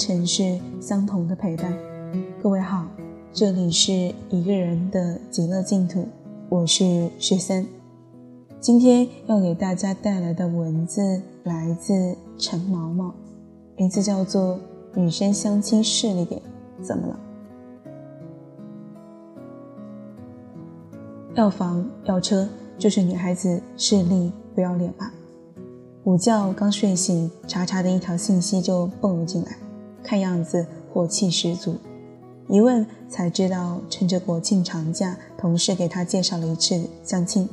城市，相同的陪伴。各位好，这里是一个人的极乐净土，我是十三。今天要给大家带来的文字来自陈毛毛，名字叫做《女生相亲势利点怎么了》。要房要车，就是女孩子势利不要脸吧？午觉刚睡醒，查查的一条信息就蹦了进来，看样子火气十足。一问才知道，趁着国庆长假，同事给他介绍了一次相亲。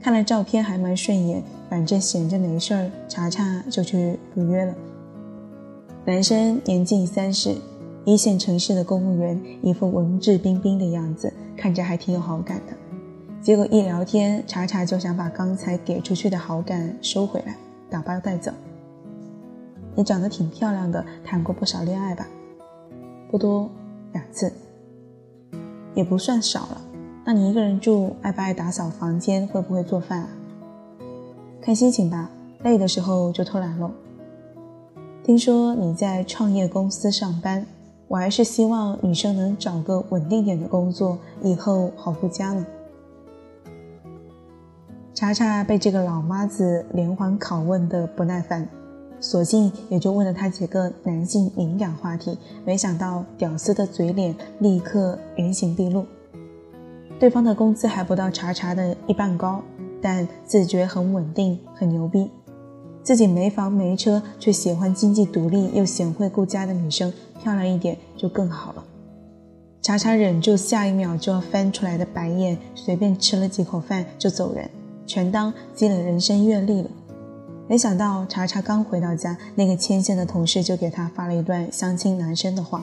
看了照片还蛮顺眼，反正闲着没事儿，查查就去赴约了。男生年近三十，一线城市的公务员，一副文质彬彬的样子，看着还挺有好感的。结果一聊天，查查就想把刚才给出去的好感收回来。打包带走。你长得挺漂亮的，谈过不少恋爱吧？不多，两次，也不算少了。那你一个人住，爱不爱打扫房间？会不会做饭？看心情吧，累的时候就偷懒喽。听说你在创业公司上班，我还是希望女生能找个稳定点的工作，以后好顾家呢。查查被这个老妈子连环拷问的不耐烦，索性也就问了他几个男性敏感话题。没想到屌丝的嘴脸立刻原形毕露。对方的工资还不到查查的一半高，但自觉很稳定，很牛逼。自己没房没车，却喜欢经济独立又贤惠顾家的女生，漂亮一点就更好了。查查忍住下一秒就要翻出来的白眼，随便吃了几口饭就走人。全当积累人生阅历了，没想到查查刚回到家，那个牵线的同事就给他发了一段相亲男生的话，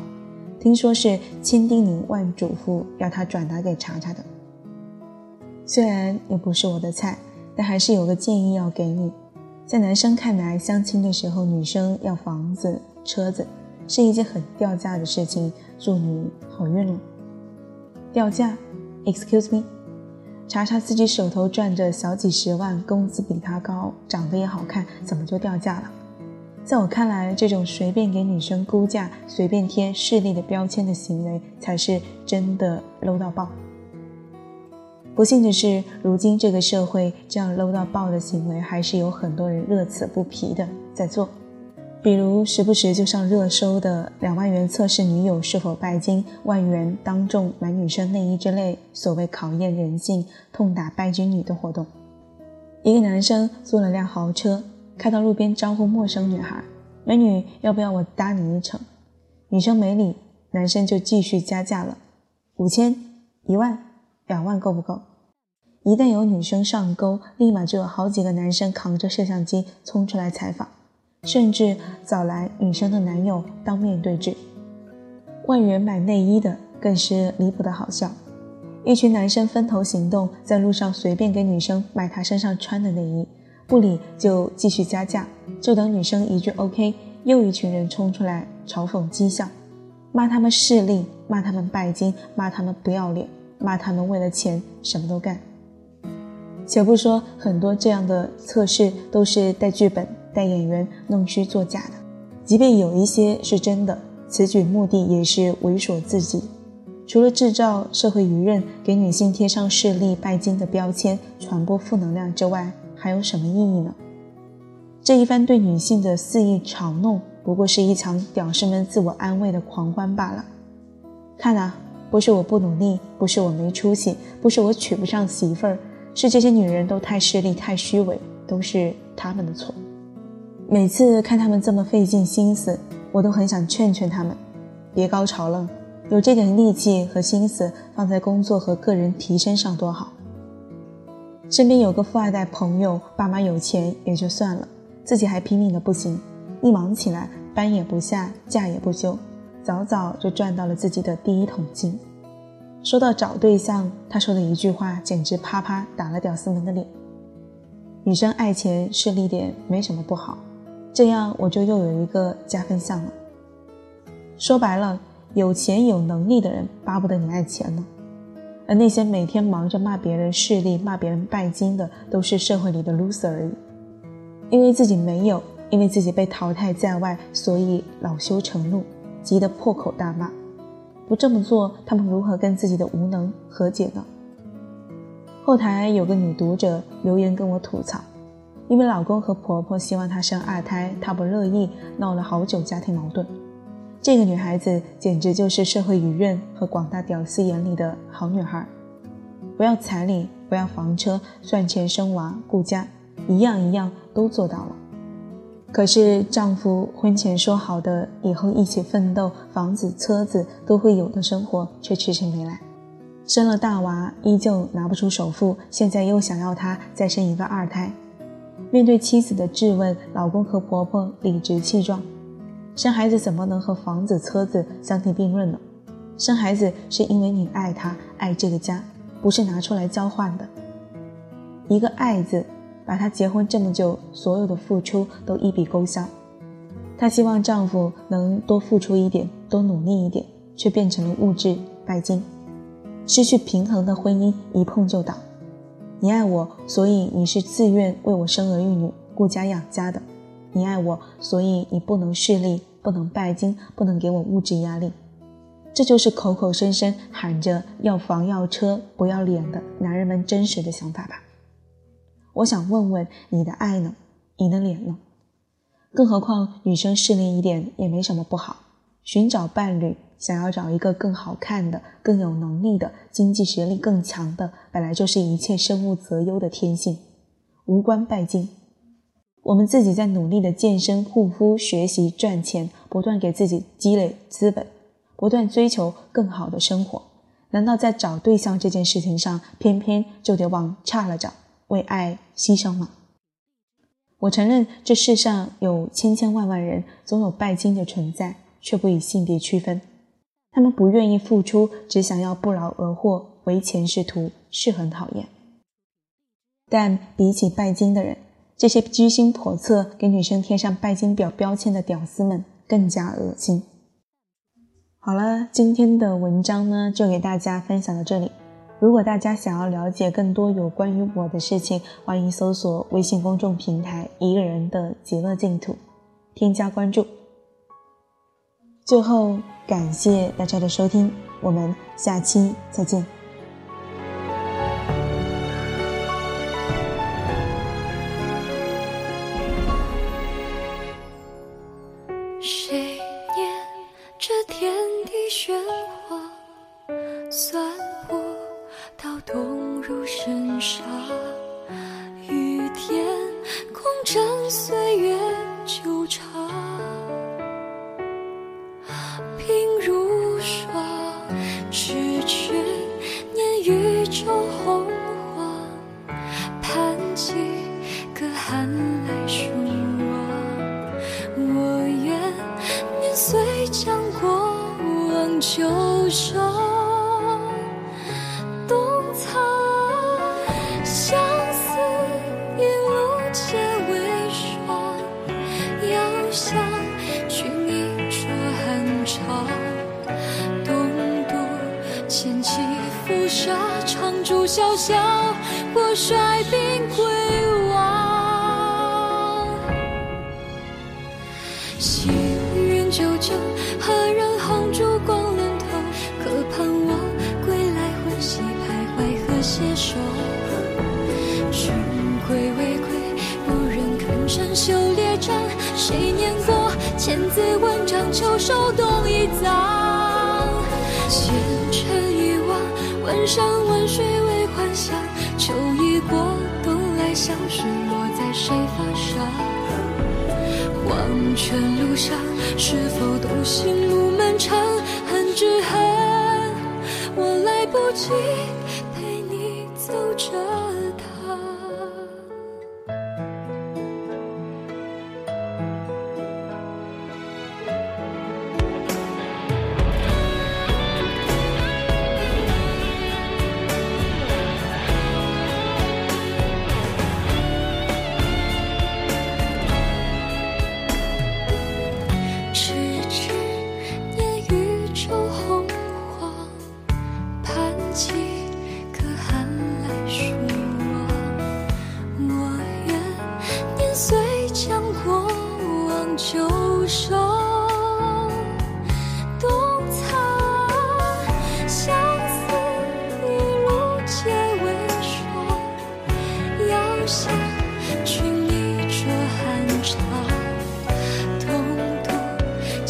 听说是千叮咛万嘱咐要他转达给查查的。虽然你不是我的菜，但还是有个建议要给你。在男生看来，相亲的时候女生要房子、车子，是一件很掉价的事情。祝你好运了。掉价？Excuse me？查查自己手头赚着小几十万，工资比他高，长得也好看，怎么就掉价了？在我看来，这种随便给女生估价、随便贴势利的标签的行为，才是真的 low 到爆。不幸的是，如今这个社会这样 low 到爆的行为，还是有很多人乐此不疲的在做。比如时不时就上热搜的两万元测试女友是否拜金，万元当众买女生内衣之类所谓考验人性、痛打拜金女的活动。一个男生租了辆豪车，开到路边招呼陌生女孩：“美女，要不要我搭你一程？”女生没理，男生就继续加价了：“五千、一万、两万够不够？”一旦有女生上钩，立马就有好几个男生扛着摄像机冲出来采访。甚至找来女生的男友当面对质，万元买内衣的更是离谱的好笑。一群男生分头行动，在路上随便给女生买她身上穿的内衣，不理就继续加价，就等女生一句 OK，又一群人冲出来嘲讽讥笑，骂他们势利，骂他们拜金，骂他们不要脸，骂他们为了钱什么都干。且不说很多这样的测试都是带剧本。带演员弄虚作假的，即便有一些是真的，此举目的也是猥琐自己。除了制造社会舆论，给女性贴上势利拜金的标签，传播负能量之外，还有什么意义呢？这一番对女性的肆意嘲弄，不过是一场屌丝们自我安慰的狂欢罢了。看啊，不是我不努力，不是我没出息，不是我娶不上媳妇儿，是这些女人都太势利、太虚伪，都是他们的错。每次看他们这么费尽心思，我都很想劝劝他们，别高潮了，有这点力气和心思放在工作和个人提升上多好。身边有个富二代朋友，爸妈有钱也就算了，自己还拼命的不行，一忙起来班也不下，假也不休，早早就赚到了自己的第一桶金。说到找对象，他说的一句话简直啪啪打了屌丝们的脸：女生爱钱势利点没什么不好。这样我就又有一个加分项了。说白了，有钱有能力的人巴不得你爱钱呢，而那些每天忙着骂别人势利、骂别人拜金的，都是社会里的 loser 而已。因为自己没有，因为自己被淘汰在外，所以恼羞成怒，急得破口大骂。不这么做，他们如何跟自己的无能和解呢？后台有个女读者留言跟我吐槽，因为老公和婆婆希望她生二胎，她不乐意，闹了好久家庭矛盾。这个女孩子简直就是社会舆论和广大屌丝眼里的好女孩，不要彩礼，不要房车，赚钱生娃顾家，一样一样都做到了。可是丈夫婚前说好的以后一起奋斗，房子车子都会有的生活，却迟迟没来。生了大娃，依旧拿不出首付，现在又想要她再生一个二胎。面对妻子的质问，老公和婆婆理直气壮：“生孩子怎么能和房子车子相提并论呢？生孩子是因为你爱他，爱这个家，不是拿出来交换的。一个爱字。”把她结婚这么久所有的付出都一笔勾销，她希望丈夫能多付出一点，多努力一点，却变成了物质拜金，失去平衡的婚姻一碰就倒。你爱我，所以你是自愿为我生儿育女、顾家养家的；你爱我，所以你不能势利，不能拜金，不能给我物质压力。这就是口口声声喊着要房要车不要脸的男人们真实的想法吧。我想问问你的爱呢？你的脸呢？更何况女生势利一点也没什么不好。寻找伴侣，想要找一个更好看的、更有能力的、经济实力更强的，本来就是一切生物择优的天性，无关拜金。我们自己在努力的健身、护肤、学习、赚钱，不断给自己积累资本，不断追求更好的生活。难道在找对象这件事情上，偏偏就得往差了找？为爱牺牲吗？我承认这世上有千千万万人，总有拜金的存在，却不以性别区分。他们不愿意付出，只想要不劳而获，唯钱是图，是很讨厌。但比起拜金的人，这些居心叵测、给女生贴上拜金表标签的屌丝们更加恶心。好了，今天的文章呢，就给大家分享到这里。如果大家想要了解更多有关于我的事情，欢迎搜索微信公众平台“一个人的极乐净土”，添加关注。最后，感谢大家的收听，我们下期再见。谁念这天地玄黄，算我。到痛入深沙，雨天空枕岁月幽守冬藏，相思一路皆为霜。遥想君一处寒潮，东渡千骑，覆沙长烛潇潇。我率兵归望，行云九洲。千字文章，秋收冬已葬。前尘遗忘，问山问水为幻想。秋已过，冬来相识，落在谁发上？黄泉路上，是否独行路漫长？恨只恨我来不及陪你走着。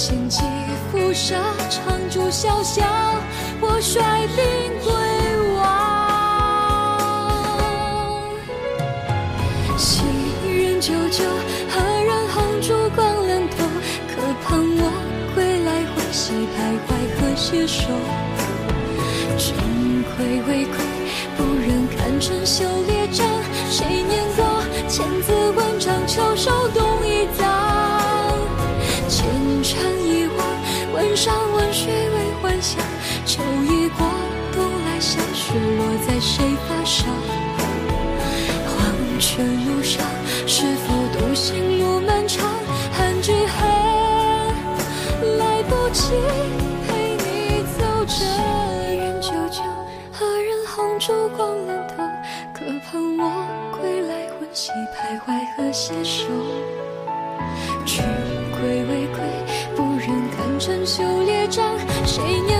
千骑浮沙，长驻潇潇，我率兵归往。昔人久久，何人红烛光冷透？可盼我归来，欢喜徘徊，何携手。君归未归，不忍看春秀列张。谁念过千字文章，秋收来不及陪你走着。人久久，何人红烛光冷透？可盼我归来，魂兮徘徊和携手。君归未归，不忍看春秋列张，谁念？